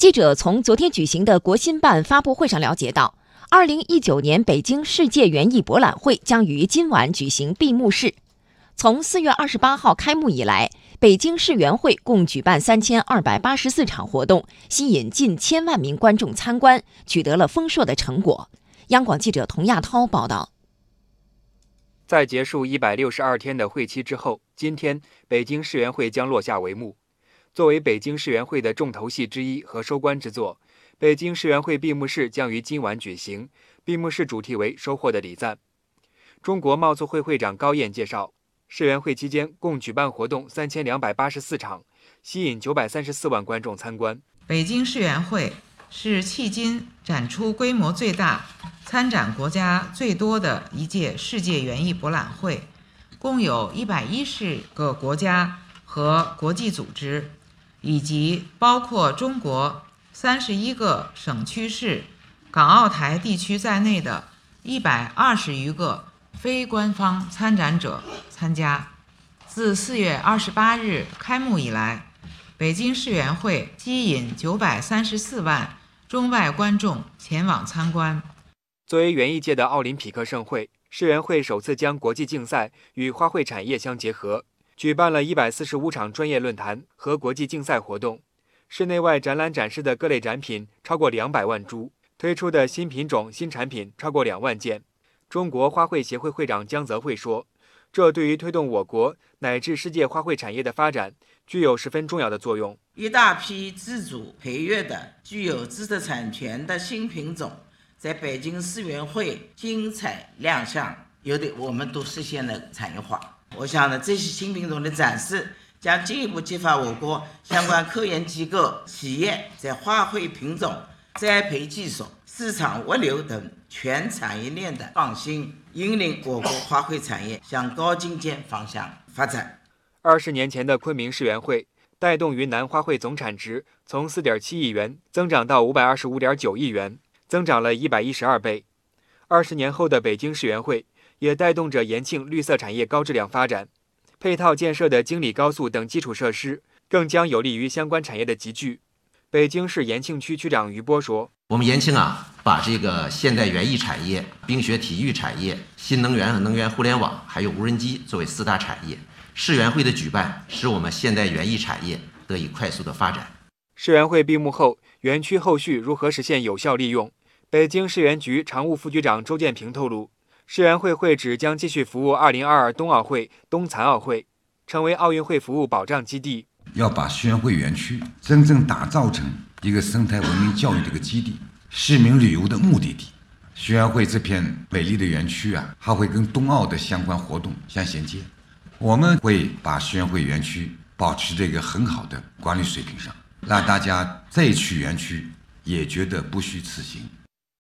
记者从昨天举行的国新办发布会上了解到，二零一九年北京世界园艺博览会将于今晚举行闭幕式。从四月二十八号开幕以来，北京世园会共举办三千二百八十四场活动，吸引近千万名观众参观，取得了丰硕的成果。央广记者童亚涛报道。在结束一百六十二天的会期之后，今天北京世园会将落下帷幕。作为北京世园会的重头戏之一和收官之作，北京世园会闭幕式将于今晚举行。闭幕式主题为“收获的礼赞”。中国贸促会会长高燕介绍，世园会期间共举办活动三千两百八十四场，吸引九百三十四万观众参观。北京世园会是迄今展出规模最大、参展国家最多的一届世界园艺博览会，共有一百一十个国家和国际组织。以及包括中国三十一个省区市、港澳台地区在内的一百二十余个非官方参展者参加。自四月二十八日开幕以来，北京世园会吸引九百三十四万中外观众前往参观。作为园艺界的奥林匹克盛会，世园会首次将国际竞赛与花卉产业相结合。举办了一百四十五场专业论坛和国际竞赛活动，室内外展览展示的各类展品超过两百万株，推出的新品种、新产品超过两万件。中国花卉协会会长江泽会说：“这对于推动我国乃至世界花卉产业的发展具有十分重要的作用。一大批自主培育的、具有知识产权的新品种，在北京世园会精彩亮相，有的我们都实现了产业化。”我想呢，这些新品种的展示将进一步激发我国相关科研机构、企业在花卉品种、栽培技术、市场物流等全产业链的创新，引领我国花卉产业向高精尖方向发展。二十年前的昆明世园会，带动云南花卉总产值从四点七亿元增长到五百二十五点九亿元，增长了一百一十二倍。二十年后的北京世园会。也带动着延庆绿色产业高质量发展，配套建设的京礼高速等基础设施，更将有利于相关产业的集聚。北京市延庆区区长于波说：“我们延庆啊，把这个现代园艺产业、冰雪体育产业、新能源和能源互联网，还有无人机作为四大产业。世园会的举办，使我们现代园艺产业得以快速的发展。”世园会闭幕后，园区后续如何实现有效利用？北京市园局常务副局长周建平透露。世园会会址将继续服务2022冬奥会、冬残奥会，成为奥运会服务保障基地。要把世园会园区真正打造成一个生态文明教育的一个基地、市民旅游的目的地。世园会这片美丽的园区啊，还会跟冬奥的相关活动相衔接。我们会把世园会园区保持这个很好的管理水平上，让大家再去园区也觉得不虚此行。